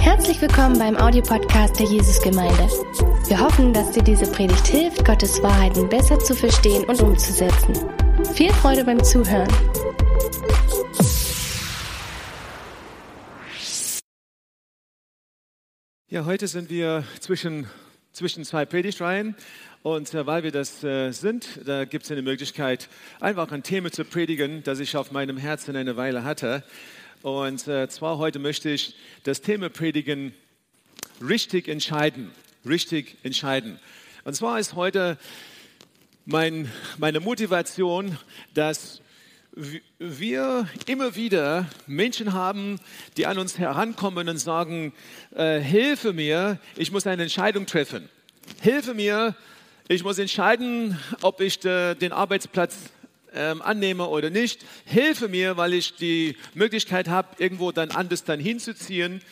Herzlich willkommen beim Audiopodcast der Jesusgemeinde. Wir hoffen, dass dir diese Predigt hilft, Gottes Wahrheiten besser zu verstehen und umzusetzen. Viel Freude beim Zuhören. Ja, heute sind wir zwischen, zwischen zwei Predigtreihen und äh, weil wir das äh, sind, da gibt es eine Möglichkeit, einfach ein Thema zu predigen, das ich auf meinem Herzen eine Weile hatte. Und äh, zwar heute möchte ich das Thema predigen, richtig entscheiden, richtig entscheiden. Und zwar ist heute mein, meine Motivation, dass wir immer wieder Menschen haben, die an uns herankommen und sagen, äh, hilfe mir, ich muss eine Entscheidung treffen. Hilfe mir, ich muss entscheiden, ob ich de, den Arbeitsplatz ähm, annehme oder nicht. Hilfe mir, weil ich die Möglichkeit habe, irgendwo dann anders dann hinzuziehen.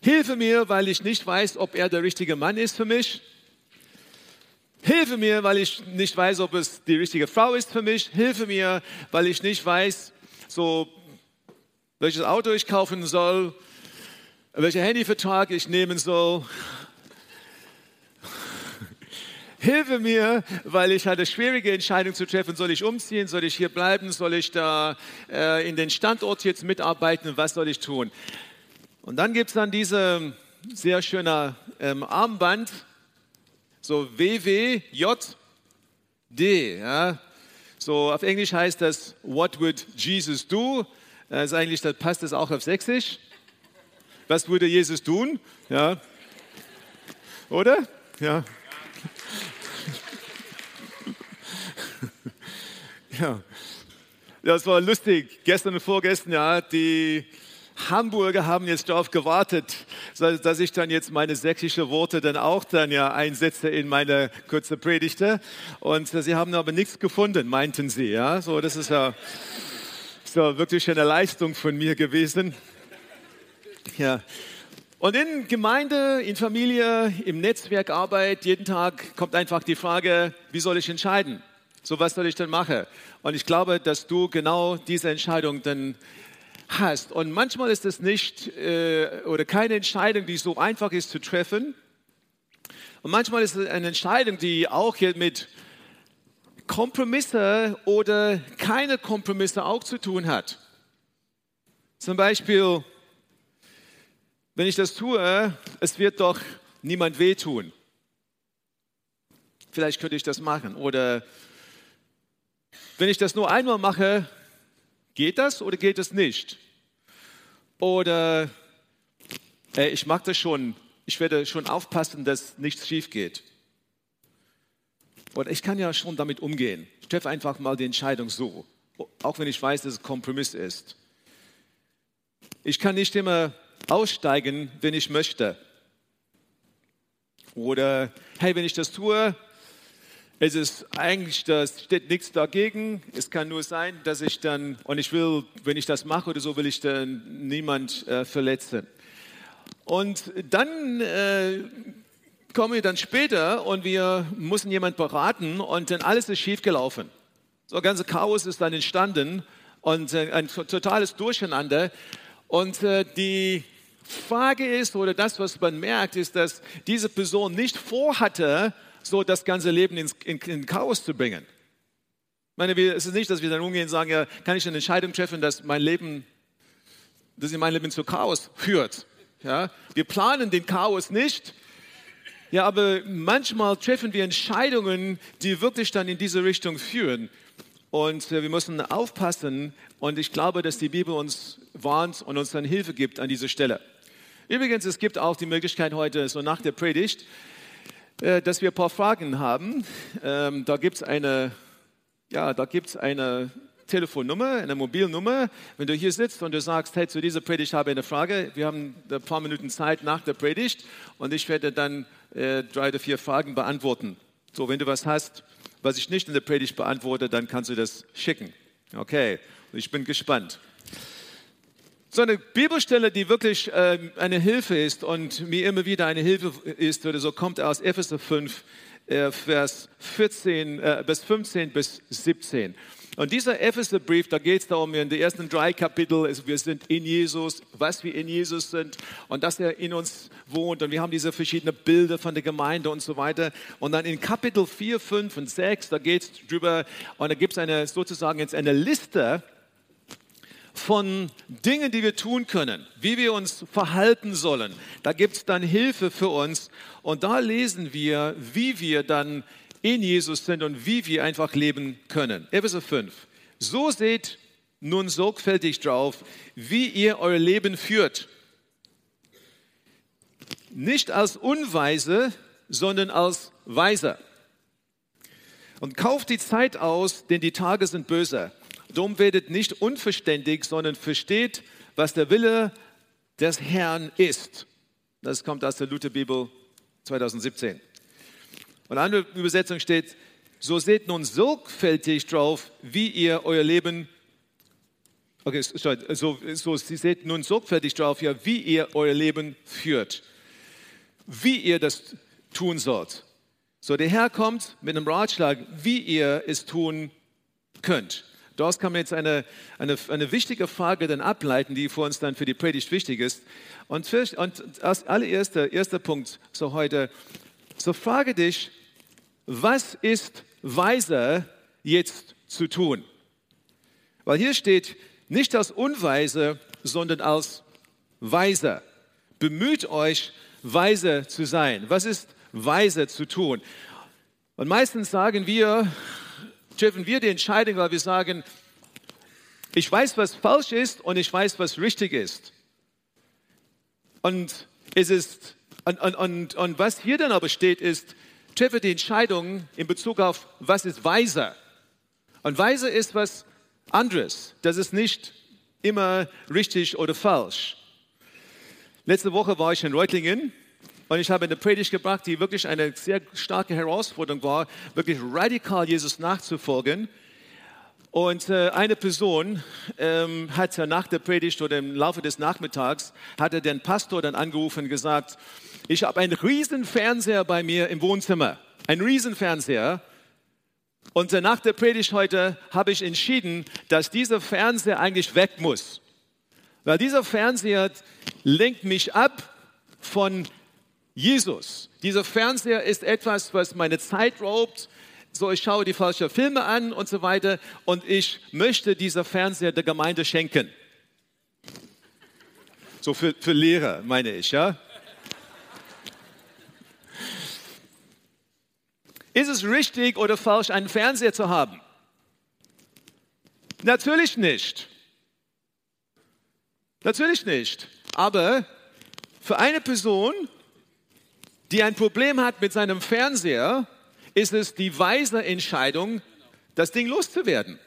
Hilfe mir, weil ich nicht weiß, ob er der richtige Mann ist für mich. Hilfe mir, weil ich nicht weiß, ob es die richtige Frau ist für mich. Hilfe mir, weil ich nicht weiß, so, welches Auto ich kaufen soll, welcher Handyvertrag ich nehmen soll. Hilfe mir, weil ich hatte schwierige Entscheidung zu treffen. Soll ich umziehen? Soll ich hier bleiben? Soll ich da äh, in den Standort jetzt mitarbeiten? Was soll ich tun? Und dann gibt es dann diese sehr schöne ähm, Armband, so WWJD. Ja? So auf Englisch heißt das What would Jesus do? Das ist eigentlich, das passt das auch auf Sächsisch. Was würde Jesus tun? Ja. Oder? Ja. Ja, das war lustig. Gestern und vorgestern, ja, die Hamburger haben jetzt darauf gewartet, dass ich dann jetzt meine sächsische Worte dann auch dann ja einsetze in meine kurze Predigte. Und sie haben aber nichts gefunden, meinten sie. Ja, so das ist ja, so wirklich eine Leistung von mir gewesen. Ja. Und in Gemeinde, in Familie, im Netzwerkarbeit, jeden Tag kommt einfach die Frage, wie soll ich entscheiden? So, was soll ich denn machen? Und ich glaube, dass du genau diese Entscheidung dann hast. Und manchmal ist es nicht äh, oder keine Entscheidung, die so einfach ist zu treffen. Und manchmal ist es eine Entscheidung, die auch hier mit Kompromisse oder keine Kompromisse auch zu tun hat. Zum Beispiel, wenn ich das tue, es wird doch niemand wehtun. Vielleicht könnte ich das machen. Oder wenn ich das nur einmal mache, geht das oder geht es nicht? Oder äh, ich mag das schon, ich werde schon aufpassen, dass nichts schief geht. Oder ich kann ja schon damit umgehen. Ich treffe einfach mal die Entscheidung so, auch wenn ich weiß, dass es Kompromiss ist. Ich kann nicht immer aussteigen, wenn ich möchte. Oder hey, wenn ich das tue, es ist eigentlich, da steht nichts dagegen. Es kann nur sein, dass ich dann, und ich will, wenn ich das mache oder so, will ich dann niemand äh, verletzen. Und dann äh, kommen wir dann später und wir müssen jemand beraten und dann alles ist schiefgelaufen. So ein ganzes Chaos ist dann entstanden und äh, ein totales Durcheinander. Und äh, die Frage ist, oder das, was man merkt, ist, dass diese Person nicht vorhatte, so das ganze Leben ins, in, in Chaos zu bringen. Ich meine, es ist nicht, dass wir dann umgehen und sagen, ja, kann ich eine Entscheidung treffen, dass mein Leben, dass mein Leben zu Chaos führt. Ja, wir planen den Chaos nicht. Ja, aber manchmal treffen wir Entscheidungen, die wirklich dann in diese Richtung führen. Und äh, wir müssen aufpassen. Und ich glaube, dass die Bibel uns warnt und uns dann Hilfe gibt an dieser Stelle. Übrigens, es gibt auch die Möglichkeit heute, so nach der Predigt, äh, dass wir ein paar Fragen haben. Ähm, da gibt es eine, ja, da gibt's eine Telefonnummer, eine Mobilnummer. Wenn du hier sitzt und du sagst, hey, zu dieser Predigt habe ich eine Frage, wir haben ein paar Minuten Zeit nach der Predigt und ich werde dann äh, drei oder vier Fragen beantworten. So, wenn du was hast, was ich nicht in der Predigt beantworte, dann kannst du das schicken. Okay, ich bin gespannt. So eine Bibelstelle, die wirklich äh, eine Hilfe ist und mir immer wieder eine Hilfe ist, oder so kommt aus Epheser 5, äh, Vers 14, äh, bis 15 bis 17. Und dieser Epheserbrief, da geht es darum, in den ersten drei Kapitel, also wir sind in Jesus, was wir in Jesus sind und dass er in uns wohnt. Und wir haben diese verschiedenen Bilder von der Gemeinde und so weiter. Und dann in Kapitel 4, 5 und 6, da geht es drüber, und da gibt es eine, sozusagen jetzt eine Liste von Dingen, die wir tun können, wie wir uns verhalten sollen. Da gibt es dann Hilfe für uns. Und da lesen wir, wie wir dann in Jesus sind und wie wir einfach leben können. Epheser 5. So seht nun sorgfältig drauf, wie ihr euer Leben führt. Nicht als Unweise, sondern als Weiser. Und kauft die Zeit aus, denn die Tage sind böse. Darum werdet nicht unverständig, sondern versteht, was der Wille des Herrn ist. Das kommt aus der Lutherbibel 2017. Und eine Übersetzung steht, so seht nun sorgfältig drauf, wie ihr euer Leben, okay, so, so sie seht nun sorgfältig drauf, ja, wie ihr euer Leben führt, wie ihr das tun sollt. So, der Herr kommt mit einem Ratschlag, wie ihr es tun könnt. Daraus kann man jetzt eine, eine, eine wichtige Frage dann ableiten, die für uns dann für die Predigt wichtig ist. Und, für, und als allererster erster Punkt so heute, so frage dich, was ist weiser jetzt zu tun? Weil hier steht nicht als Unweise, sondern als Weiser. Bemüht euch, weise zu sein. Was ist weise zu tun? Und meistens sagen wir, treffen wir die Entscheidung, weil wir sagen, ich weiß, was falsch ist und ich weiß, was richtig ist. Und es ist, und, und, und, und was hier dann aber steht, ist, treffe die Entscheidung in Bezug auf, was ist weiser. Und weiser ist was anderes. Das ist nicht immer richtig oder falsch. Letzte Woche war ich in Reutlingen und ich habe eine Predigt gebracht, die wirklich eine sehr starke Herausforderung war, wirklich radikal Jesus nachzufolgen. Und äh, eine Person ähm, hat nach der Predigt oder im Laufe des Nachmittags, hatte den Pastor dann angerufen und gesagt, ich habe einen riesen Fernseher bei mir im Wohnzimmer, ein riesen Fernseher. Und nach der Predigt heute habe ich entschieden, dass dieser Fernseher eigentlich weg muss. Weil dieser Fernseher lenkt mich ab von Jesus. Dieser Fernseher ist etwas, was meine Zeit raubt. So, ich schaue die falschen Filme an und so weiter. Und ich möchte dieser Fernseher der Gemeinde schenken. So für, für Lehrer, meine ich, ja. Ist es richtig oder falsch, einen Fernseher zu haben? Natürlich nicht. Natürlich nicht. Aber für eine Person, die ein Problem hat mit seinem Fernseher, ist es die weise Entscheidung, das Ding loszuwerden.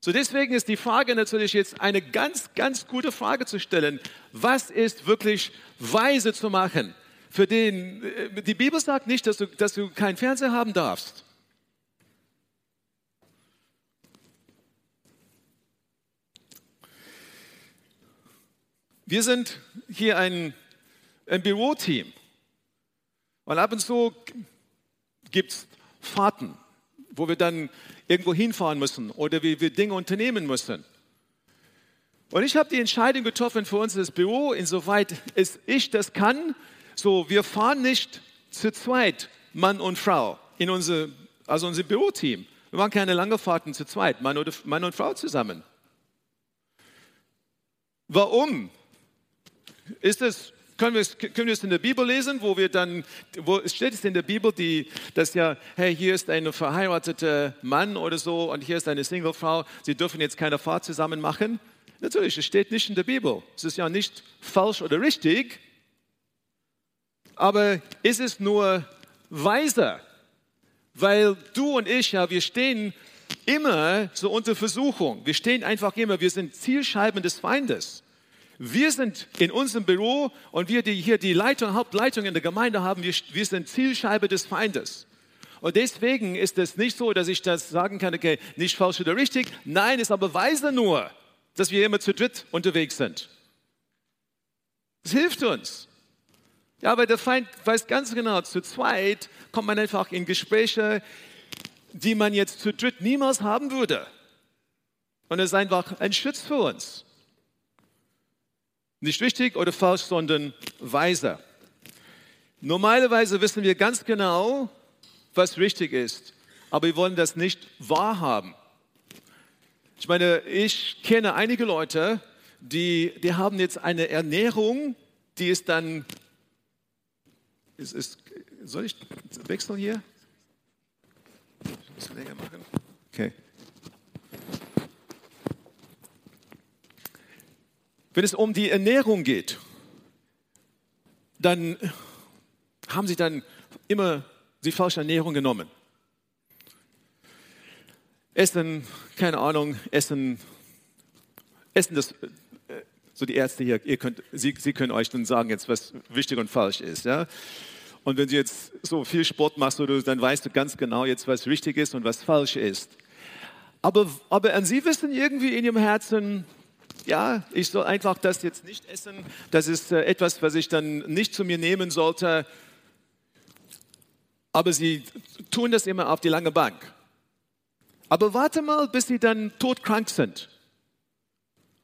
So deswegen ist die Frage natürlich jetzt eine ganz, ganz gute Frage zu stellen. Was ist wirklich weise zu machen? für den, äh, die Bibel sagt nicht, dass du, dass du keinen Fernseher haben darfst. Wir sind hier ein, ein Büroteam. Und ab und zu gibt es Fahrten, wo wir dann irgendwo hinfahren müssen oder wie wir Dinge unternehmen müssen. Und ich habe die Entscheidung getroffen für uns das Büro, insoweit es ich das kann, so, wir fahren nicht zu zweit, Mann und Frau, in unser, also unser Büroteam. Wir machen keine lange Fahrten zu zweit, Mann, oder, Mann und Frau zusammen. Warum? Ist es, können wir, es, können wir es in der Bibel lesen, wo wir dann, wo steht es in der Bibel, die, dass ja, hey, hier ist ein verheirateter Mann oder so und hier ist eine Singlefrau, sie dürfen jetzt keine Fahrt zusammen machen? Natürlich, es steht nicht in der Bibel. Es ist ja nicht falsch oder richtig, aber ist es nur weiser? Weil du und ich, ja, wir stehen immer so unter Versuchung. Wir stehen einfach immer, wir sind Zielscheiben des Feindes. Wir sind in unserem Büro und wir, die hier die Leitung, Hauptleitung in der Gemeinde haben, wir, wir sind Zielscheibe des Feindes. Und deswegen ist es nicht so, dass ich das sagen kann, okay, nicht falsch oder richtig. Nein, es ist aber weise nur, dass wir immer zu dritt unterwegs sind. Es hilft uns. Ja, aber der Feind weiß ganz genau, zu zweit kommt man einfach in Gespräche. die man jetzt zu dritt niemals haben würde. Und es ist einfach ein Schutz für uns. Nicht richtig oder falsch, sondern weise. Normalerweise wissen wir ganz genau, was richtig ist, aber wir wollen das nicht wahrhaben. Ich meine, ich kenne einige Leute, die, die haben jetzt eine Ernährung, die ist dann, ist, ist, soll ich wechseln hier? Ein bisschen länger machen. Okay. Wenn es um die Ernährung geht, dann haben sie dann immer die falsche Ernährung genommen. Essen, keine Ahnung, Essen, Essen das, äh, so die Ärzte hier, ihr könnt, sie, sie können euch dann sagen jetzt, was wichtig und falsch ist. Ja? Und wenn du jetzt so viel Sport machst, dann weißt du ganz genau jetzt, was richtig ist und was falsch ist. Aber, aber an sie wissen irgendwie in ihrem Herzen, ja, ich soll einfach das jetzt nicht essen. Das ist äh, etwas, was ich dann nicht zu mir nehmen sollte. Aber sie tun das immer auf die lange Bank. Aber warte mal, bis sie dann todkrank sind.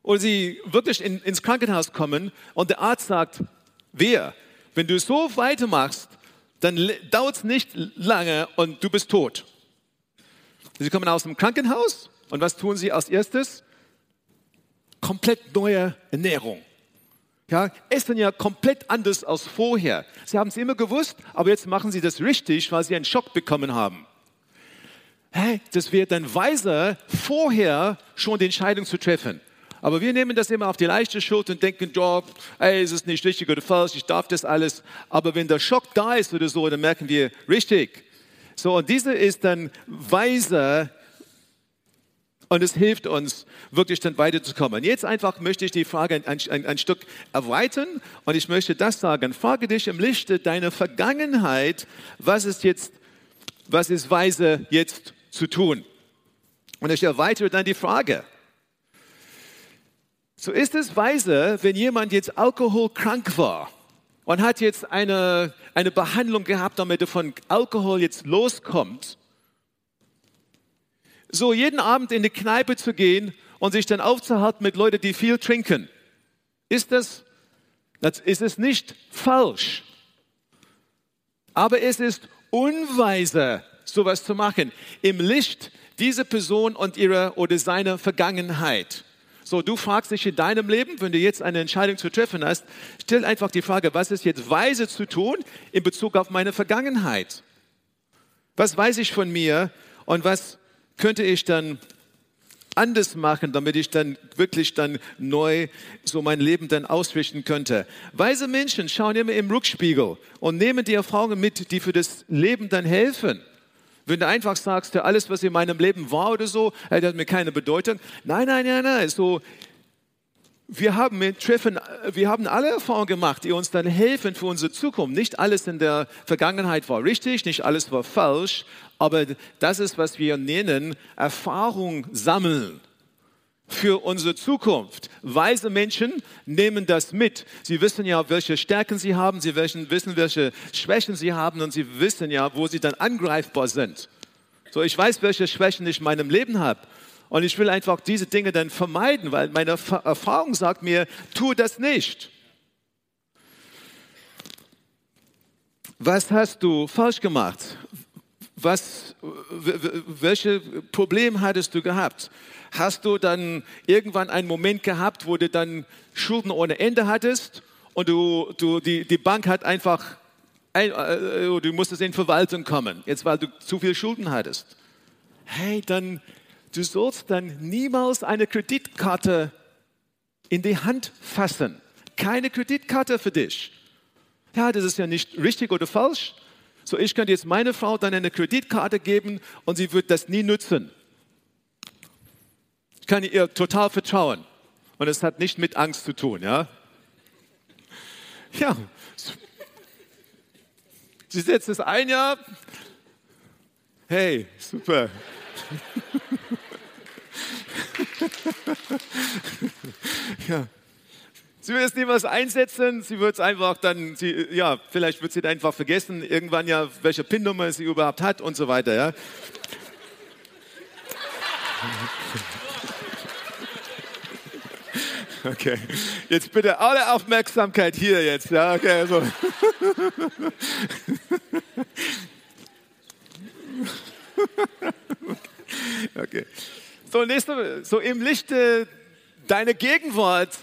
Oder sie wirklich in, ins Krankenhaus kommen und der Arzt sagt, wer, wenn du so weitermachst, dann dauert es nicht lange und du bist tot. Sie kommen aus dem Krankenhaus und was tun sie als erstes? Komplett neue Ernährung. Ja, essen ja komplett anders als vorher. Sie haben es immer gewusst, aber jetzt machen sie das richtig, weil sie einen Schock bekommen haben hey, das wäre dann weiser, vorher schon die Entscheidung zu treffen. Aber wir nehmen das immer auf die leichte Schuld und denken, ja, ey, ist es nicht richtig oder falsch, ich darf das alles. Aber wenn der Schock da ist oder so, dann merken wir, richtig. So, und diese ist dann weiser und es hilft uns, wirklich dann weiterzukommen. Jetzt einfach möchte ich die Frage ein, ein, ein Stück erweitern und ich möchte das sagen. Frage dich im Lichte deiner Vergangenheit, was ist jetzt, was ist weise jetzt zu tun. Und ich erweitere dann die Frage. So ist es weise, wenn jemand jetzt alkoholkrank war und hat jetzt eine, eine Behandlung gehabt, damit er von Alkohol jetzt loskommt, so jeden Abend in die Kneipe zu gehen und sich dann aufzuhalten mit Leuten, die viel trinken. Ist das, das ist es nicht falsch, aber es ist unweise, sowas zu machen. Im Licht dieser Person und ihrer oder seiner Vergangenheit. So, du fragst dich in deinem Leben, wenn du jetzt eine Entscheidung zu treffen hast, stell einfach die Frage, was ist jetzt weise zu tun in Bezug auf meine Vergangenheit? Was weiß ich von mir und was könnte ich dann anders machen, damit ich dann wirklich dann neu so mein Leben dann ausrichten könnte. Weise Menschen schauen immer im Rückspiegel und nehmen die Erfahrungen mit, die für das Leben dann helfen. Wenn du einfach sagst, alles, was in meinem Leben war oder so, hat mir keine Bedeutung. Nein, nein, nein, nein. So, wir haben, mit treffen, wir haben alle Erfahrungen gemacht, die uns dann helfen für unsere Zukunft. Nicht alles in der Vergangenheit war richtig, nicht alles war falsch, aber das ist, was wir nennen, Erfahrung sammeln für unsere Zukunft. Weise Menschen nehmen das mit. Sie wissen ja, welche Stärken sie haben, sie wissen, welche Schwächen sie haben und sie wissen ja, wo sie dann angreifbar sind. So, ich weiß, welche Schwächen ich in meinem Leben habe. Und ich will einfach diese Dinge dann vermeiden, weil meine Erfahrung sagt mir, tu das nicht. Was hast du falsch gemacht? Was, welche Probleme hattest du gehabt? Hast du dann irgendwann einen Moment gehabt, wo du dann Schulden ohne Ende hattest und du, du, die, die Bank hat einfach, ein, äh, du musstest in Verwaltung kommen, jetzt weil du zu viel Schulden hattest? Hey, dann, du sollst dann niemals eine Kreditkarte in die Hand fassen. Keine Kreditkarte für dich. Ja, das ist ja nicht richtig oder falsch. So, ich könnte jetzt meine Frau dann eine Kreditkarte geben und sie wird das nie nutzen. Ich kann ihr total vertrauen. Und es hat nicht mit Angst zu tun, ja? Ja. Sie setzt es ein Jahr. Hey, super. ja. Sie wird es niemals einsetzen, sie wird es einfach dann, sie, ja, vielleicht wird sie einfach vergessen, irgendwann ja, welche PIN-Nummer sie überhaupt hat und so weiter, ja. Okay, jetzt bitte alle Aufmerksamkeit hier jetzt. Ja, okay, also. Okay. So, nächste, so im Lichte deiner Gegenwart,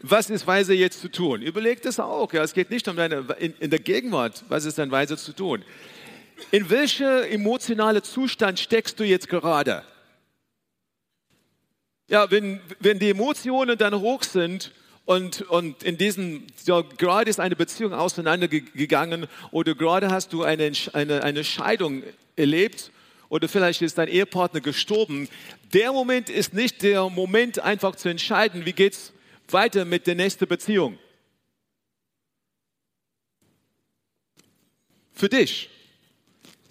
was ist weise jetzt zu tun? Überleg das auch. Ja, es geht nicht um deine, in, in der Gegenwart, was ist denn weise zu tun? In welcher emotionale Zustand steckst du jetzt gerade? Ja, wenn, wenn die Emotionen dann hoch sind und, und in diesem, ja, gerade ist eine Beziehung auseinandergegangen oder gerade hast du eine, eine, eine Scheidung erlebt oder vielleicht ist dein Ehepartner gestorben. Der Moment ist nicht der Moment, einfach zu entscheiden, wie geht es weiter mit der nächsten Beziehung. Für dich,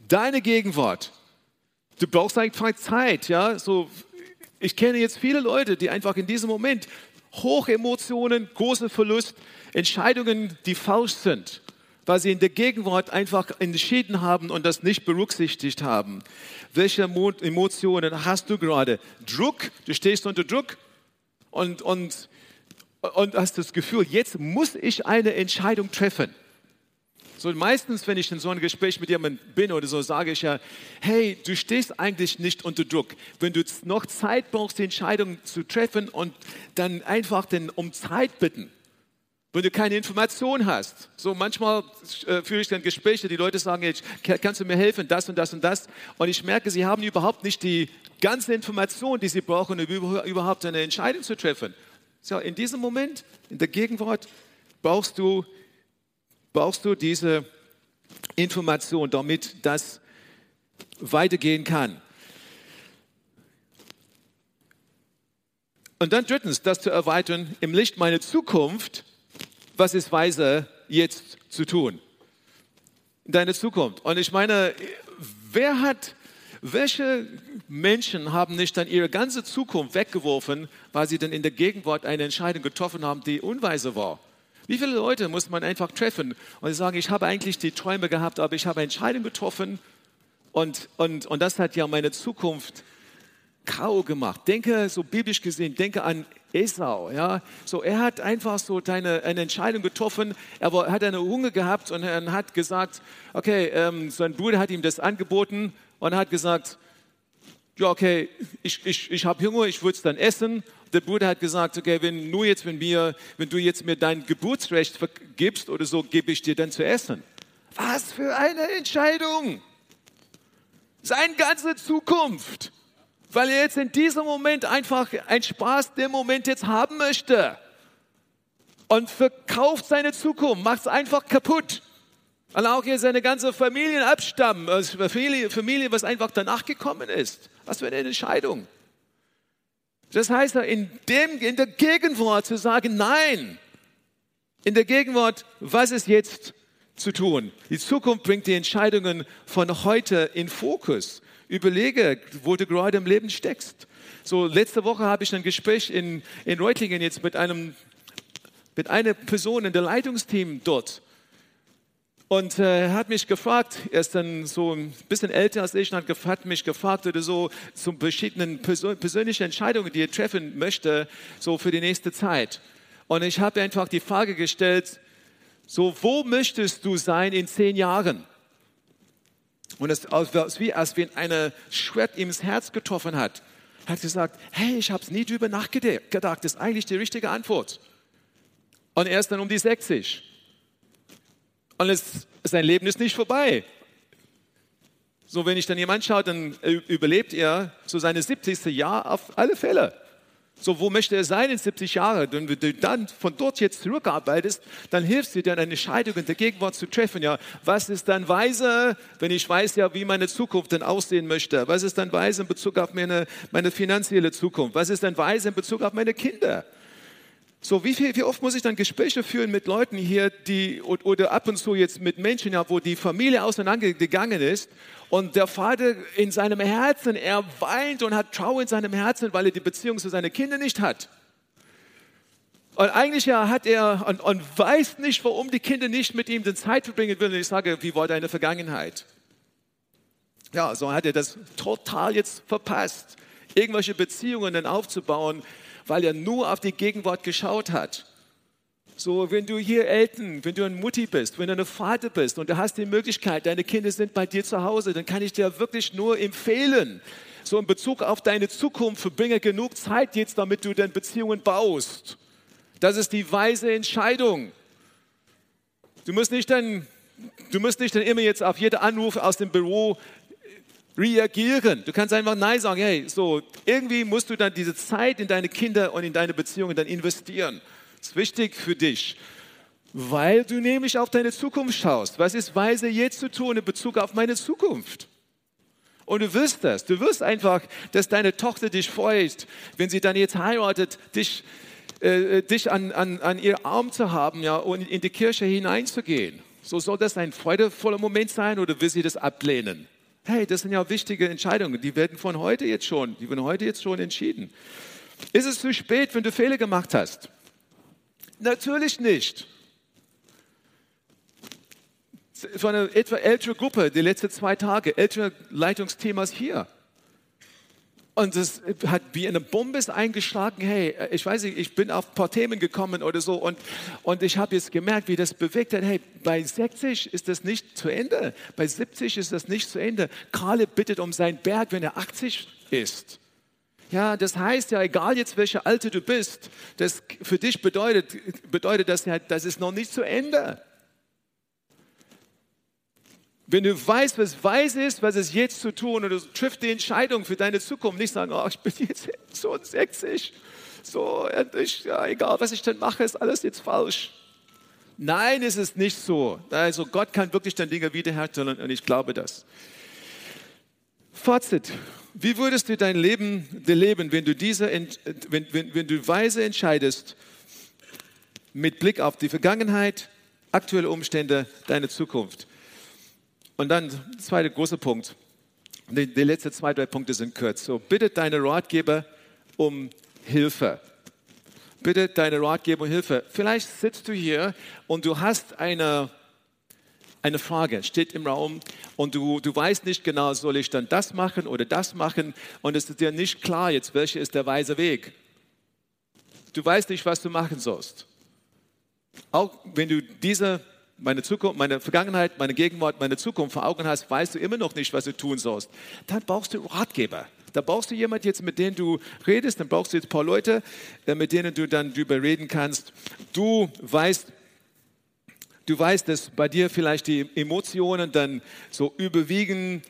deine Gegenwart. Du brauchst einfach Zeit, ja. So, ich kenne jetzt viele Leute, die einfach in diesem Moment hohe Emotionen, große Verlust, Entscheidungen, die falsch sind weil sie in der Gegenwart einfach entschieden haben und das nicht berücksichtigt haben. Welche Emotionen hast du gerade? Druck, du stehst unter Druck und, und, und hast das Gefühl, jetzt muss ich eine Entscheidung treffen. So meistens, wenn ich in so einem Gespräch mit jemandem bin oder so, sage ich ja, hey, du stehst eigentlich nicht unter Druck. Wenn du noch Zeit brauchst, die Entscheidung zu treffen und dann einfach den, um Zeit bitten, wenn du keine Information hast. So manchmal äh, führe ich dann Gespräche, die Leute sagen, jetzt, kannst du mir helfen, das und das und das. Und ich merke, sie haben überhaupt nicht die ganze Information, die sie brauchen, um überhaupt eine Entscheidung zu treffen. So, in diesem Moment, in der Gegenwart, brauchst du, brauchst du diese Information, damit das weitergehen kann. Und dann drittens, das zu erweitern im Licht meiner Zukunft was ist weise jetzt zu tun? Deine Zukunft. Und ich meine, wer hat, welche Menschen haben nicht dann ihre ganze Zukunft weggeworfen, weil sie dann in der Gegenwart eine Entscheidung getroffen haben, die unweise war? Wie viele Leute muss man einfach treffen und sagen, ich habe eigentlich die Träume gehabt, aber ich habe eine Entscheidung getroffen und, und, und das hat ja meine Zukunft K.O. gemacht. Denke, so biblisch gesehen, denke an Esau. Ja? So, er hat einfach so eine, eine Entscheidung getroffen. Er war, hat eine Hunger gehabt und er hat gesagt, okay, ähm, sein Bruder hat ihm das angeboten und hat gesagt, ja, okay, ich, ich, ich habe Hunger, ich würde es dann essen. Der Bruder hat gesagt, okay, wenn, nur jetzt, wenn, wir, wenn du jetzt mir dein Geburtsrecht gibst oder so, gebe ich dir dann zu essen. Was für eine Entscheidung! Seine ganze Zukunft weil er jetzt in diesem Moment einfach einen Spaß den Moment jetzt haben möchte und verkauft seine Zukunft, macht es einfach kaputt. Und auch hier seine ganze Familie abstammen, also Familie, Familie, was einfach danach gekommen ist. Was für eine Entscheidung. Das heißt, in, dem, in der Gegenwart zu sagen, nein, in der Gegenwart, was ist jetzt zu tun? Die Zukunft bringt die Entscheidungen von heute in Fokus. Überlege, wo du gerade im Leben steckst. So, letzte Woche habe ich ein Gespräch in, in Reutlingen jetzt mit einem, mit einer Person in der Leitungsteam dort. Und äh, er hat mich gefragt, er ist dann so ein bisschen älter als ich, und hat mich gefragt oder so zu verschiedenen persön persönlichen Entscheidungen, die er treffen möchte, so für die nächste Zeit. Und ich habe einfach die Frage gestellt, so, wo möchtest du sein in zehn Jahren? Und es ist wie, als wenn eine Schwert ihm ins Herz getroffen hat. Er hat gesagt, hey, ich habe es nie drüber nachgedacht. Das ist eigentlich die richtige Antwort. Und er ist dann um die 60. Und es, sein Leben ist nicht vorbei. So, wenn ich dann jemand schaue, dann überlebt er so seine 70. Jahr auf alle Fälle. So, wo möchte er sein in 70 Jahren? Wenn du dann von dort jetzt zurückarbeitest, dann hilfst du dir, eine Entscheidung in der Gegenwart zu treffen. Ja, was ist dann weise, wenn ich weiß ja, wie meine Zukunft denn aussehen möchte? Was ist dann weise in Bezug auf meine, meine finanzielle Zukunft? Was ist dann weise in Bezug auf meine Kinder? So, wie, viel, wie oft muss ich dann Gespräche führen mit Leuten hier, die, oder ab und zu jetzt mit Menschen, ja, wo die Familie auseinandergegangen ist und der Vater in seinem Herzen, er weint und hat Trauer in seinem Herzen, weil er die Beziehung zu seinen Kindern nicht hat. Und eigentlich ja hat er und, und weiß nicht, warum die Kinder nicht mit ihm den Zeit verbringen will. Und ich sage, wie war deine Vergangenheit? Ja, so hat er das total jetzt verpasst, irgendwelche Beziehungen dann aufzubauen, weil er nur auf die Gegenwart geschaut hat. So, wenn du hier Eltern, wenn du ein Mutti bist, wenn du ein Vater bist und du hast die Möglichkeit, deine Kinder sind bei dir zu Hause, dann kann ich dir wirklich nur empfehlen, so in Bezug auf deine Zukunft, verbringe genug Zeit jetzt, damit du dann Beziehungen baust. Das ist die weise Entscheidung. Du musst nicht dann, du musst nicht dann immer jetzt auf jeden Anruf aus dem Büro reagieren. Du kannst einfach Nein sagen. Hey, so, irgendwie musst du dann diese Zeit in deine Kinder und in deine Beziehungen dann investieren. Das ist wichtig für dich, weil du nämlich auf deine Zukunft schaust. Was ist weise jetzt zu tun in Bezug auf meine Zukunft? Und du wirst das. Du wirst einfach, dass deine Tochter dich freut, wenn sie dann jetzt heiratet, dich, äh, dich an, an, an ihr Arm zu haben ja, und in die Kirche hineinzugehen. So soll das ein freudevoller Moment sein oder will sie das ablehnen? Hey, das sind ja wichtige Entscheidungen. Die werden von heute jetzt schon, die werden heute jetzt schon entschieden. Ist es zu spät, wenn du Fehler gemacht hast? Natürlich nicht. Es war eine etwa ältere Gruppe, die letzten zwei Tage, ältere Leitungsthemas hier. Und es hat wie eine Bombe eingeschlagen. Hey, ich weiß nicht, ich bin auf ein paar Themen gekommen oder so und, und ich habe jetzt gemerkt, wie das bewegt hat. Hey, bei 60 ist das nicht zu Ende. Bei 70 ist das nicht zu Ende. Karle bittet um seinen Berg, wenn er 80 ist. Ja, das heißt ja, egal jetzt welche Alte du bist, das für dich bedeutet, bedeutet das ja, das ist noch nicht zu Ende. Wenn du weißt, was weiß ist, was es jetzt zu tun und du triffst die Entscheidung für deine Zukunft, nicht sagen, oh, ich bin jetzt so 60, so, ich, ja, egal was ich dann mache, ist alles jetzt falsch. Nein, es ist nicht so. Also Gott kann wirklich dann Dinge wiederherstellen und ich glaube das. Fazit. Wie würdest du dein Leben leben, wenn du, diese, wenn, wenn, wenn du weise entscheidest mit Blick auf die Vergangenheit, aktuelle Umstände, deine Zukunft? Und dann der zweite große Punkt. Die, die letzten zwei, drei Punkte sind kurz. So, bitte deine Ratgeber um Hilfe. Bitte deine Ratgeber um Hilfe. Vielleicht sitzt du hier und du hast eine eine Frage, steht im Raum und du, du weißt nicht genau, soll ich dann das machen oder das machen und es ist dir nicht klar jetzt, welcher ist der weise Weg. Du weißt nicht, was du machen sollst. Auch wenn du diese, meine Zukunft, meine Vergangenheit, meine Gegenwart, meine Zukunft vor Augen hast, weißt du immer noch nicht, was du tun sollst. Dann brauchst du Ratgeber. Da brauchst du jemanden jetzt, mit dem du redest, dann brauchst du jetzt ein paar Leute, äh, mit denen du dann darüber reden kannst. Du weißt, Du weißt, dass bei dir vielleicht die Emotionen dann so überwiegen,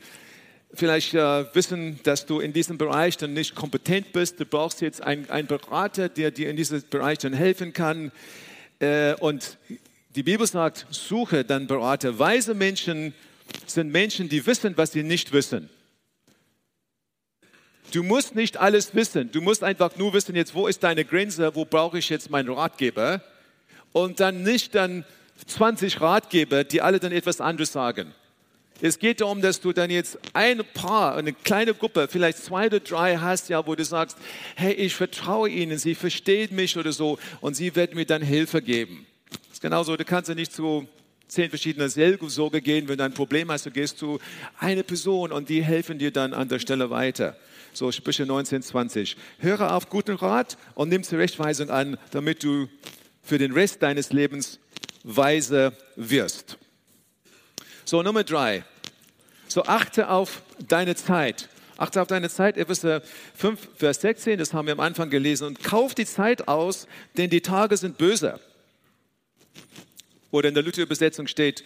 vielleicht äh, wissen, dass du in diesem Bereich dann nicht kompetent bist. Du brauchst jetzt einen, einen Berater, der dir in diesem Bereich dann helfen kann. Äh, und die Bibel sagt, suche dann Berater. Weise Menschen sind Menschen, die wissen, was sie nicht wissen. Du musst nicht alles wissen. Du musst einfach nur wissen, jetzt, wo ist deine Grenze, wo brauche ich jetzt meinen Ratgeber? Und dann nicht dann 20 Ratgeber, die alle dann etwas anderes sagen. Es geht darum, dass du dann jetzt ein Paar, eine kleine Gruppe, vielleicht zwei oder drei hast, ja, wo du sagst, hey, ich vertraue ihnen, sie verstehen mich oder so und sie werden mir dann Hilfe geben. Ist genauso, du kannst ja nicht zu zehn verschiedenen Seelsorge gehen, wenn du ein Problem hast, du gehst zu einer Person und die helfen dir dann an der Stelle weiter. So Sprüche 19, 20. Höre auf guten Rat und nimm Zurechtweisung an, damit du für den Rest deines Lebens weise wirst. So, Nummer drei. So, achte auf deine Zeit. Achte auf deine Zeit, Epheser 5, Vers 16, das haben wir am Anfang gelesen. Und kauf die Zeit aus, denn die Tage sind böse. Oder in der Luther-Übersetzung steht,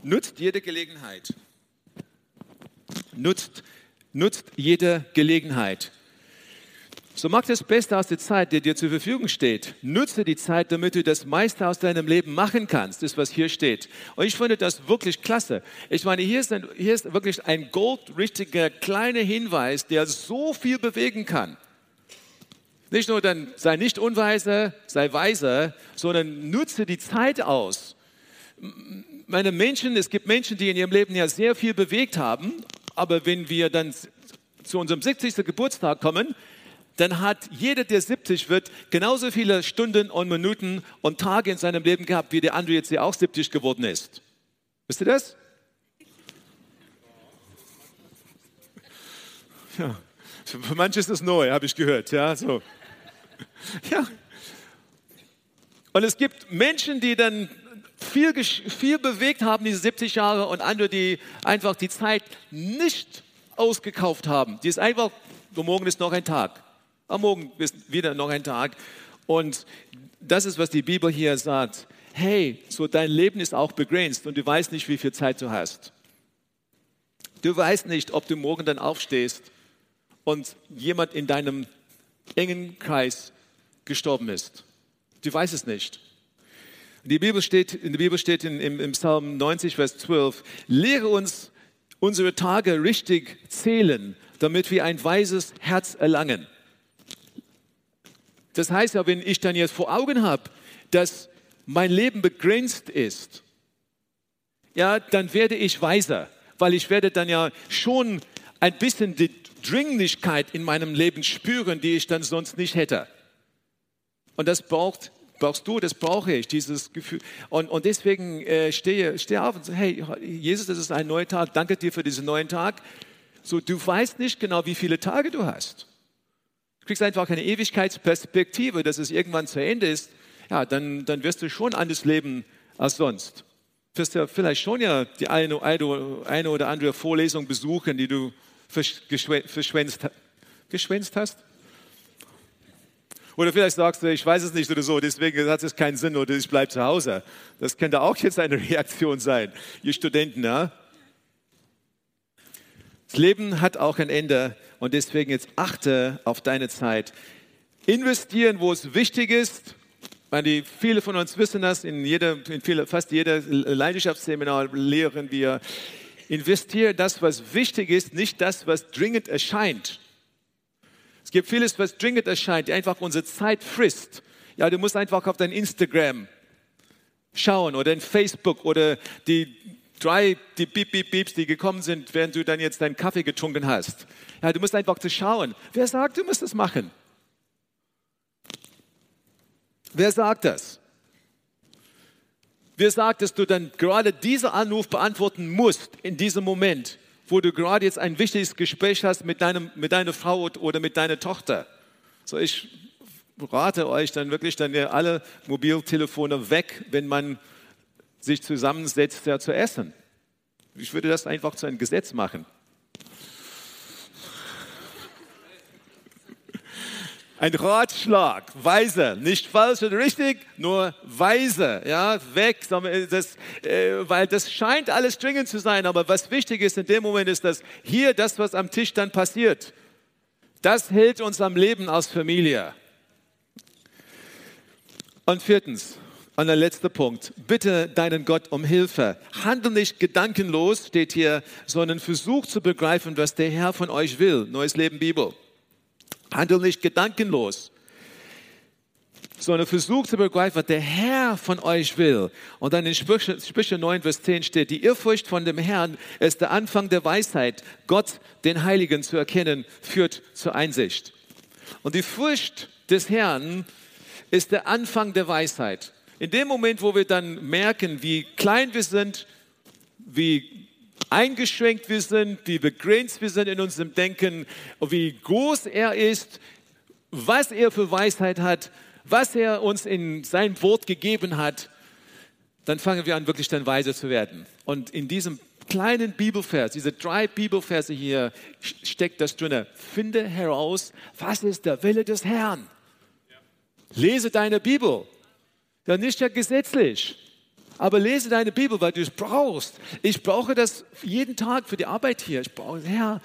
nutzt jede Gelegenheit. Nutzt, nutzt jede Gelegenheit. So mach das Beste aus der Zeit, die dir zur Verfügung steht. Nutze die Zeit, damit du das meiste aus deinem Leben machen kannst. Das was hier steht. Und ich finde das wirklich klasse. Ich meine, hier ist, ein, hier ist wirklich ein goldrichtiger kleiner Hinweis, der so viel bewegen kann. Nicht nur dann sei nicht unweise, sei weise, sondern nutze die Zeit aus. Meine Menschen, es gibt Menschen, die in ihrem Leben ja sehr viel bewegt haben, aber wenn wir dann zu unserem 60. Geburtstag kommen, dann hat jeder, der 70 wird, genauso viele Stunden und Minuten und Tage in seinem Leben gehabt, wie der andere jetzt, der auch 70 geworden ist. Wisst ihr das? Ja. Für manche ist das neu, habe ich gehört. Ja, so. ja. Und es gibt Menschen, die dann viel, viel bewegt haben, diese 70 Jahre, und andere, die einfach die Zeit nicht ausgekauft haben. Die ist einfach, morgen ist noch ein Tag. Am Morgen ist wieder noch ein Tag. Und das ist, was die Bibel hier sagt. Hey, so dein Leben ist auch begrenzt und du weißt nicht, wie viel Zeit du hast. Du weißt nicht, ob du morgen dann aufstehst und jemand in deinem engen Kreis gestorben ist. Du weißt es nicht. Die Bibel steht, in der Bibel steht in, im, im Psalm 90, Vers 12, lehre uns unsere Tage richtig zählen, damit wir ein weises Herz erlangen. Das heißt ja, wenn ich dann jetzt vor Augen habe, dass mein Leben begrenzt ist, ja, dann werde ich weiser, weil ich werde dann ja schon ein bisschen die Dringlichkeit in meinem Leben spüren, die ich dann sonst nicht hätte. Und das braucht, brauchst du, das brauche ich, dieses Gefühl. Und, und deswegen äh, stehe, stehe auf und sage, hey, Jesus, das ist ein neuer Tag, danke dir für diesen neuen Tag. So, du weißt nicht genau, wie viele Tage du hast. Du kriegst einfach eine Ewigkeitsperspektive, dass es irgendwann zu Ende ist. Ja, dann, dann wirst du schon anders leben als sonst. Du wirst ja vielleicht schon ja die eine, eine oder andere Vorlesung besuchen, die du verschwänzt, geschwänzt hast? Oder vielleicht sagst du, ich weiß es nicht oder so, deswegen hat es keinen Sinn oder ich bleibe zu Hause. Das könnte auch jetzt eine Reaktion sein, ihr Studenten. Ja? Das Leben hat auch ein Ende und deswegen jetzt achte auf deine Zeit. Investieren, wo es wichtig ist. Die, viele von uns wissen das, in, jeder, in viele, fast jeder Leidenschaftsseminar lehren wir, investiere das, was wichtig ist, nicht das, was dringend erscheint. Es gibt vieles, was dringend erscheint, die einfach unsere Zeit frisst. Ja, du musst einfach auf dein Instagram schauen oder in Facebook oder die drei, die Beep, Beep, Beeps, die gekommen sind, während du dann jetzt deinen Kaffee getrunken hast. Ja, du musst einfach zu schauen. Wer sagt, du musst das machen? Wer sagt das? Wer sagt, dass du dann gerade diesen Anruf beantworten musst in diesem Moment, wo du gerade jetzt ein wichtiges Gespräch hast mit, deinem, mit deiner Frau oder mit deiner Tochter? So, ich rate euch dann wirklich dann alle Mobiltelefone weg, wenn man sich zusammensetzt, ja, zu essen. Ich würde das einfach zu einem Gesetz machen. Ein Ratschlag, weise, nicht falsch oder richtig, nur weise, ja, weg, das, äh, weil das scheint alles dringend zu sein, aber was wichtig ist in dem Moment ist, dass hier das, was am Tisch dann passiert, das hält uns am Leben als Familie. Und viertens, und der letzte Punkt, bitte deinen Gott um Hilfe. Handel nicht gedankenlos, steht hier, sondern versuch zu begreifen, was der Herr von euch will. Neues Leben Bibel. Handel nicht gedankenlos, sondern versucht zu begreifen, was der Herr von euch will. Und dann in Sprüche, Sprüche 9, Vers 10 steht, die Irrfurcht von dem Herrn ist der Anfang der Weisheit. Gott, den Heiligen zu erkennen, führt zur Einsicht. Und die Furcht des Herrn ist der Anfang der Weisheit. In dem Moment, wo wir dann merken, wie klein wir sind, wie eingeschränkt wir sind, wie begrenzt wir sind in unserem Denken, wie groß er ist, was er für Weisheit hat, was er uns in sein Wort gegeben hat, dann fangen wir an, wirklich dann weise zu werden. Und in diesem kleinen Bibelvers, diese drei Bibelverse hier, steckt das drin. Finde heraus, was ist der Wille des Herrn. Lese deine Bibel. Ja, nicht ja gesetzlich. Aber lese deine Bibel, weil du es brauchst. Ich brauche das jeden Tag für die Arbeit hier. Ich brauche, Herr,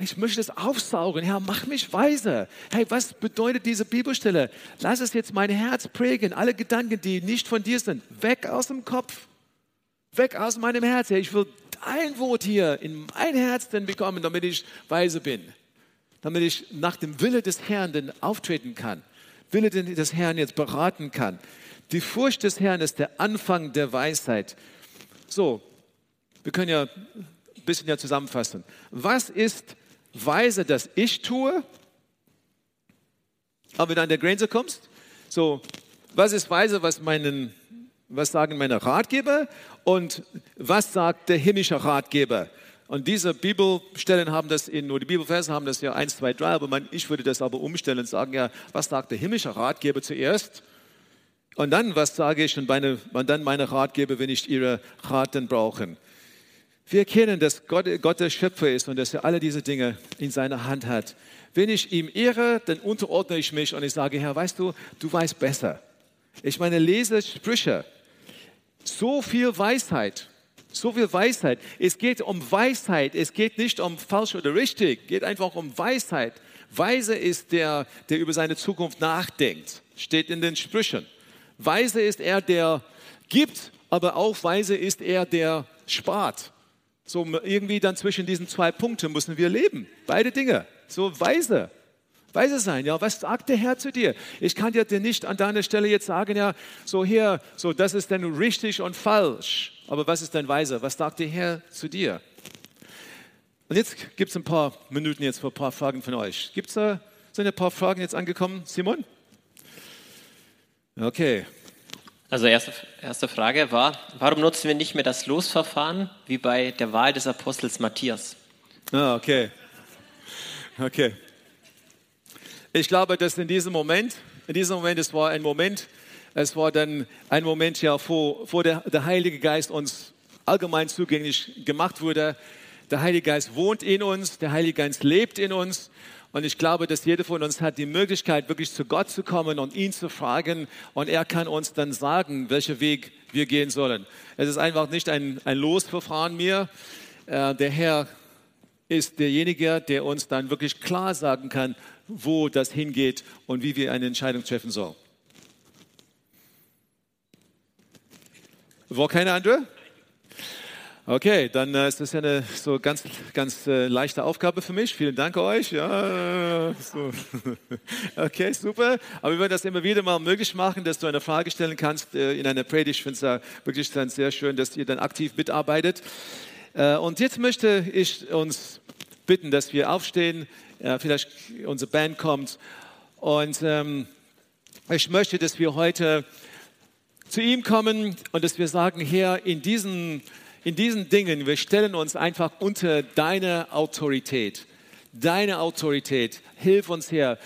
ich möchte das aufsaugen. Herr, mach mich weise. Hey, was bedeutet diese Bibelstelle? Lass es jetzt mein Herz prägen. Alle Gedanken, die nicht von dir sind, weg aus dem Kopf. Weg aus meinem Herz. Ich will dein Wort hier in mein Herz denn bekommen, damit ich weise bin. Damit ich nach dem Wille des Herrn denn auftreten kann. Wille des Herrn jetzt beraten kann. Die Furcht des Herrn ist der Anfang der Weisheit. So, wir können ja ein bisschen ja zusammenfassen. Was ist weise, dass ich tue? Aber wenn du an der Grenze kommst, so, was ist weise, was meinen, was sagen meine Ratgeber und was sagt der himmlische Ratgeber? Und diese Bibelstellen haben das in, oder die Bibelverse haben das ja 1, 2, 3, aber man, ich würde das aber umstellen und sagen, ja, was sagt der himmlische Ratgeber zuerst? Und dann, was sage ich und, meine, und dann meine Ratgeber, wenn ich ihre Rat dann brauchen? Wir erkennen, dass Gott, Gott der Schöpfer ist und dass er alle diese Dinge in seiner Hand hat. Wenn ich ihm ehre, dann unterordne ich mich und ich sage, Herr, weißt du, du weißt besser. Ich meine, lese Sprüche. So viel Weisheit. So viel Weisheit. Es geht um Weisheit. Es geht nicht um falsch oder richtig. Es geht einfach um Weisheit. Weise ist der, der über seine Zukunft nachdenkt. Steht in den Sprüchen. Weise ist er, der gibt, aber auch weise ist er, der spart. So irgendwie dann zwischen diesen zwei Punkten müssen wir leben. Beide Dinge. So weise. Weise sein, ja, was sagt der Herr zu dir? Ich kann dir nicht an deiner Stelle jetzt sagen, ja, so hier, so das ist dann richtig und falsch. Aber was ist denn weise? Was sagt der Herr zu dir? Und jetzt gibt es ein paar Minuten jetzt für ein paar Fragen von euch. Gibt es da, sind ein paar Fragen jetzt angekommen, Simon? Okay, also erste, erste Frage war, warum nutzen wir nicht mehr das Losverfahren wie bei der Wahl des Apostels Matthias? Ah, okay. Okay. Ich glaube, dass in diesem Moment, in diesem Moment, es war ein Moment, es war dann ein Moment, ja, wo, wo der, der Heilige Geist uns allgemein zugänglich gemacht wurde. Der Heilige Geist wohnt in uns, der Heilige Geist lebt in uns und ich glaube, dass jeder von uns hat die Möglichkeit, wirklich zu Gott zu kommen und ihn zu fragen. Und er kann uns dann sagen, welchen Weg wir gehen sollen. Es ist einfach nicht ein, ein Losverfahren mehr. Äh, der Herr ist derjenige, der uns dann wirklich klar sagen kann, wo das hingeht und wie wir eine Entscheidung treffen sollen. War keine andere? Okay, dann äh, ist das ja eine so ganz, ganz äh, leichte Aufgabe für mich. Vielen Dank euch. Ja, so. Okay, super. Aber wir werden das immer wieder mal möglich machen, dass du eine Frage stellen kannst äh, in einer Predigt. Ich finde es ja wirklich dann sehr schön, dass ihr dann aktiv mitarbeitet. Äh, und jetzt möchte ich uns bitten, dass wir aufstehen. Äh, vielleicht unsere Band kommt. Und ähm, ich möchte, dass wir heute zu ihm kommen und dass wir sagen, Herr, in diesen in diesen Dingen, wir stellen uns einfach unter deine Autorität. Deine Autorität. Hilf uns her.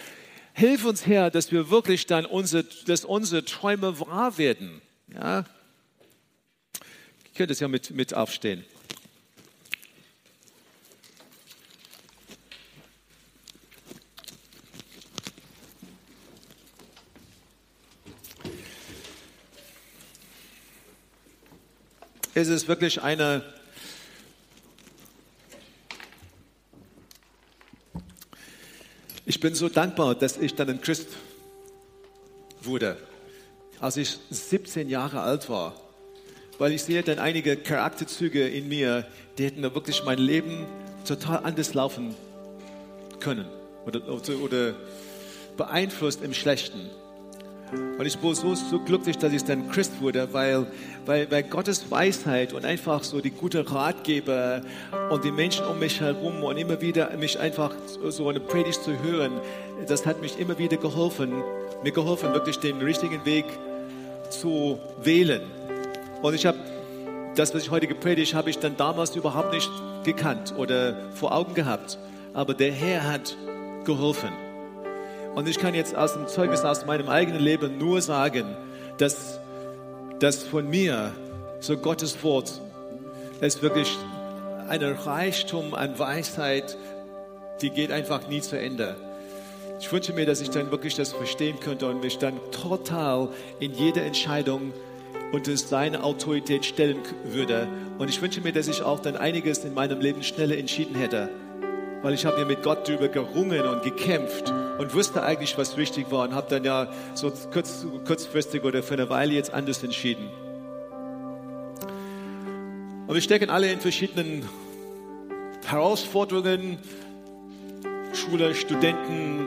Hilf uns her, dass wir wirklich dann unsere, dass unsere Träume wahr werden. Ja? Ich könnte es ja mit, mit aufstehen. Es ist wirklich eine Ich bin so dankbar, dass ich dann ein Christ wurde, als ich 17 Jahre alt war, weil ich sehe dann einige Charakterzüge in mir, die hätten da wirklich mein Leben total anders laufen können. Oder, oder beeinflusst im Schlechten. Und ich bin so, so glücklich, dass ich dann Christ wurde, weil, weil, weil Gottes Weisheit und einfach so die gute Ratgeber und die Menschen um mich herum und immer wieder mich einfach so eine Predigt zu hören, das hat mich immer wieder geholfen, mir geholfen, wirklich den richtigen Weg zu wählen. Und ich habe das, was ich heute gepredigt habe, ich dann damals überhaupt nicht gekannt oder vor Augen gehabt. Aber der Herr hat geholfen. Und ich kann jetzt aus dem Zeugnis aus meinem eigenen Leben nur sagen, dass das von mir, so Gottes Wort, ist wirklich ein Reichtum an Weisheit, die geht einfach nie zu Ende. Ich wünsche mir, dass ich dann wirklich das verstehen könnte und mich dann total in jede Entscheidung unter seine Autorität stellen würde. Und ich wünsche mir, dass ich auch dann einiges in meinem Leben schneller entschieden hätte weil ich habe ja mit Gott darüber gerungen und gekämpft und wusste eigentlich, was wichtig war und habe dann ja so kurz, kurzfristig oder für eine Weile jetzt anders entschieden. Und wir stecken alle in verschiedenen Herausforderungen, Schule, Studenten,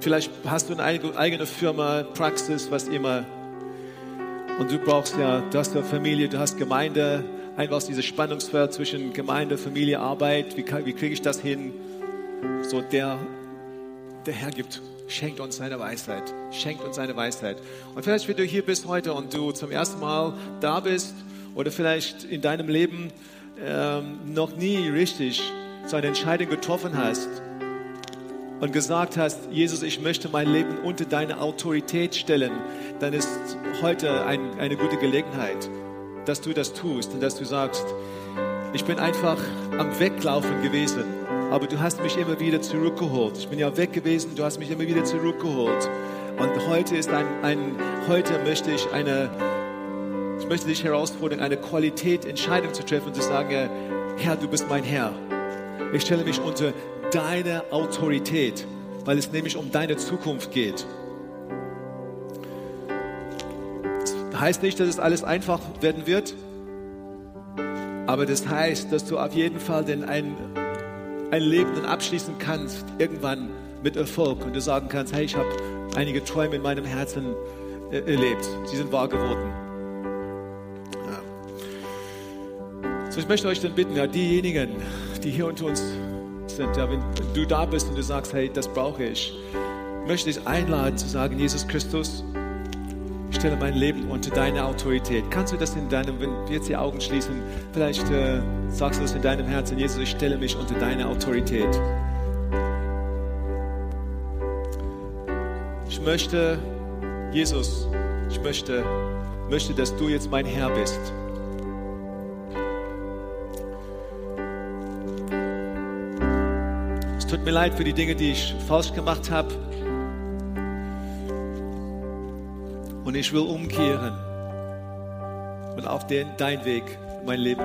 vielleicht hast du eine eigene Firma, Praxis, was immer. Und du brauchst ja, du hast ja Familie, du hast Gemeinde, einfach dieses Spannungsfeld zwischen Gemeinde, Familie, Arbeit, wie, wie kriege ich das hin? So der, der Herr gibt, schenkt uns seine Weisheit, schenkt uns seine Weisheit. Und vielleicht, wenn du hier bist heute und du zum ersten Mal da bist oder vielleicht in deinem Leben ähm, noch nie richtig so eine Entscheidung getroffen hast und gesagt hast, Jesus, ich möchte mein Leben unter deine Autorität stellen, dann ist heute ein, eine gute Gelegenheit, dass du das tust und dass du sagst, ich bin einfach am Weglaufen gewesen, aber du hast mich immer wieder zurückgeholt. Ich bin ja weg gewesen, du hast mich immer wieder zurückgeholt. Und heute ist ein, ein heute möchte ich eine, ich möchte dich herausfordern, eine Qualität Entscheidung zu treffen und zu sagen, Herr, du bist mein Herr. Ich stelle mich unter deine Autorität, weil es nämlich um deine Zukunft geht. Heißt nicht, dass es alles einfach werden wird, aber das heißt, dass du auf jeden Fall den ein, ein Leben dann abschließen kannst, irgendwann mit Erfolg und du sagen kannst, hey, ich habe einige Träume in meinem Herzen äh, erlebt. Sie sind wahr geworden. Ja. So, ich möchte euch dann bitten, ja, diejenigen, die hier unter uns sind, ja, wenn du da bist und du sagst, hey, das brauche ich, möchte ich einladen zu sagen, Jesus Christus, stelle mein Leben unter deine Autorität. Kannst du das in deinem, wenn wir jetzt die Augen schließen, vielleicht äh, sagst du das in deinem Herzen, Jesus, ich stelle mich unter deine Autorität. Ich möchte, Jesus, ich möchte, möchte, dass du jetzt mein Herr bist. Es tut mir leid für die Dinge, die ich falsch gemacht habe. Und ich will umkehren und auf den, dein Weg mein Leben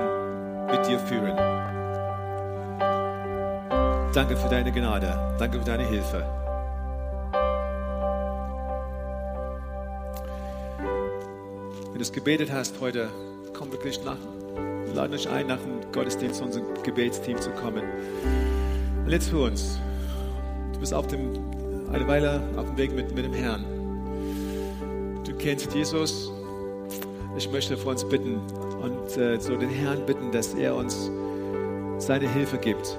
mit dir führen. Danke für deine Gnade. Danke für deine Hilfe. Wenn du es gebetet hast heute, komm wirklich nach. Wir laden euch ein, nach dem Gottesdienst zu unserem Gebetsteam zu kommen. Und jetzt für uns. Du bist auf dem, eine Weile auf dem Weg mit, mit dem Herrn. Kennst Jesus. Ich möchte für uns bitten und äh, so den Herrn bitten, dass er uns seine Hilfe gibt.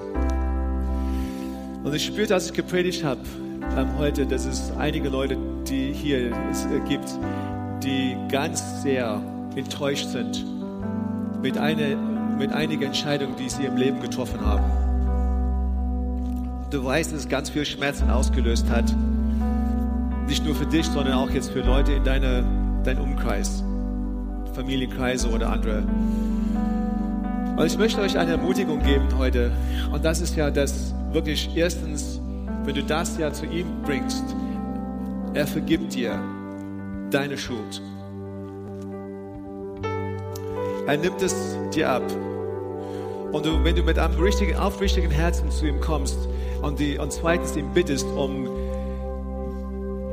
Und ich spürte, als ich gepredigt habe ähm, heute, dass es einige Leute, die hier es äh, gibt, die ganz sehr enttäuscht sind mit, eine, mit einigen Entscheidungen, die sie im Leben getroffen haben. Du weißt, dass es ganz viel Schmerzen ausgelöst hat. Nicht nur für dich, sondern auch jetzt für Leute in deine, deinem Umkreis, Familienkreise oder andere. Und ich möchte euch eine Ermutigung geben heute. Und das ist ja das wirklich erstens, wenn du das ja zu ihm bringst, er vergibt dir deine Schuld. Er nimmt es dir ab. Und du, wenn du mit einem richtigen, aufrichtigen Herzen zu ihm kommst und, die, und zweitens ihn bittest, um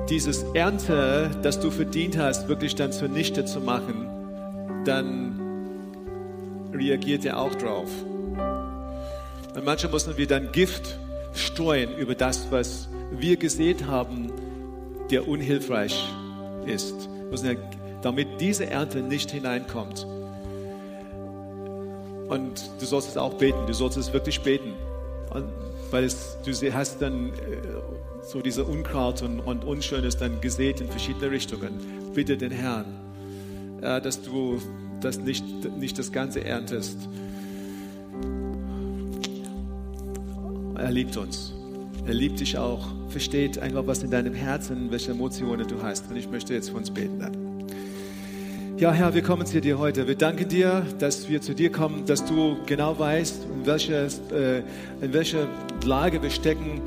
dieses Ernte, das du verdient hast, wirklich dann zunichte zu machen, dann reagiert er auch drauf. Und manchmal müssen wir dann Gift streuen über das, was wir gesehen haben, der unhilfreich ist. Damit diese Ernte nicht hineinkommt. Und du sollst es auch beten, du sollst es wirklich beten. Und weil es, du hast dann äh, so diese Unkraut und, und Unschönes dann gesät in verschiedene Richtungen. Bitte den Herrn, äh, dass du das nicht, nicht das Ganze erntest. Er liebt uns. Er liebt dich auch. Versteht einfach, was in deinem Herzen, welche Emotionen du hast. Und ich möchte jetzt für uns beten. Ja, Herr, wir kommen zu dir heute. Wir danken dir, dass wir zu dir kommen, dass du genau weißt, in welcher, äh, in welcher Lage wir stecken.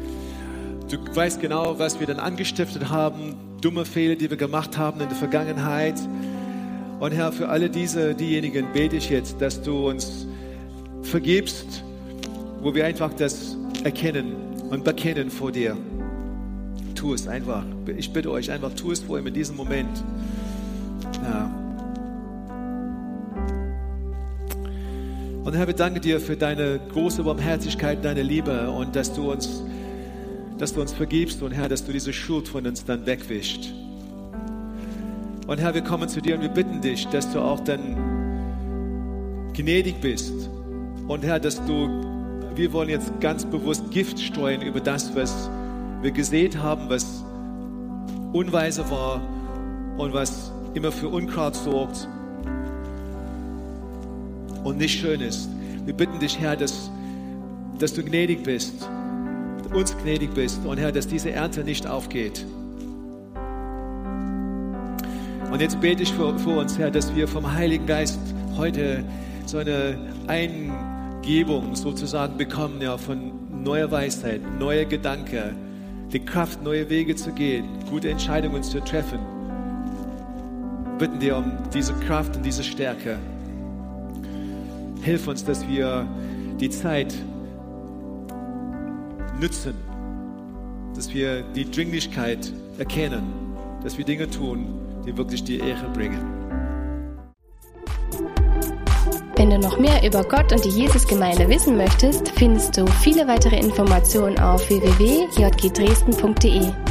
Du weißt genau, was wir dann angestiftet haben, dumme Fehler, die wir gemacht haben in der Vergangenheit. Und Herr, für alle diese, diejenigen bete ich jetzt, dass du uns vergibst, wo wir einfach das erkennen und bekennen vor dir. Tu es einfach. Ich bitte euch einfach, tu es vor ihm in diesem Moment. Ja. Und Herr, wir danken dir für deine große Barmherzigkeit, deine Liebe und dass du uns, dass du uns vergibst und Herr, dass du diese Schuld von uns dann wegwischst. Und Herr, wir kommen zu dir und wir bitten dich, dass du auch dann gnädig bist. Und Herr, dass du, wir wollen jetzt ganz bewusst Gift streuen über das, was wir gesehen haben, was unweise war und was immer für Unkraut sorgt und nicht schön ist. Wir bitten dich, Herr, dass, dass du gnädig bist, uns gnädig bist und Herr, dass diese Ernte nicht aufgeht. Und jetzt bete ich für, für uns, Herr, dass wir vom Heiligen Geist heute so eine Eingebung sozusagen bekommen, ja, von neuer Weisheit, neuer Gedanke, die Kraft, neue Wege zu gehen, gute Entscheidungen zu treffen. Bitten dir um diese Kraft und diese Stärke. Hilf uns, dass wir die Zeit nützen, dass wir die Dringlichkeit erkennen, dass wir Dinge tun, die wirklich die Ehre bringen. Wenn du noch mehr über Gott und die Jesusgemeinde wissen möchtest, findest du viele weitere Informationen auf www.jgdresden.de.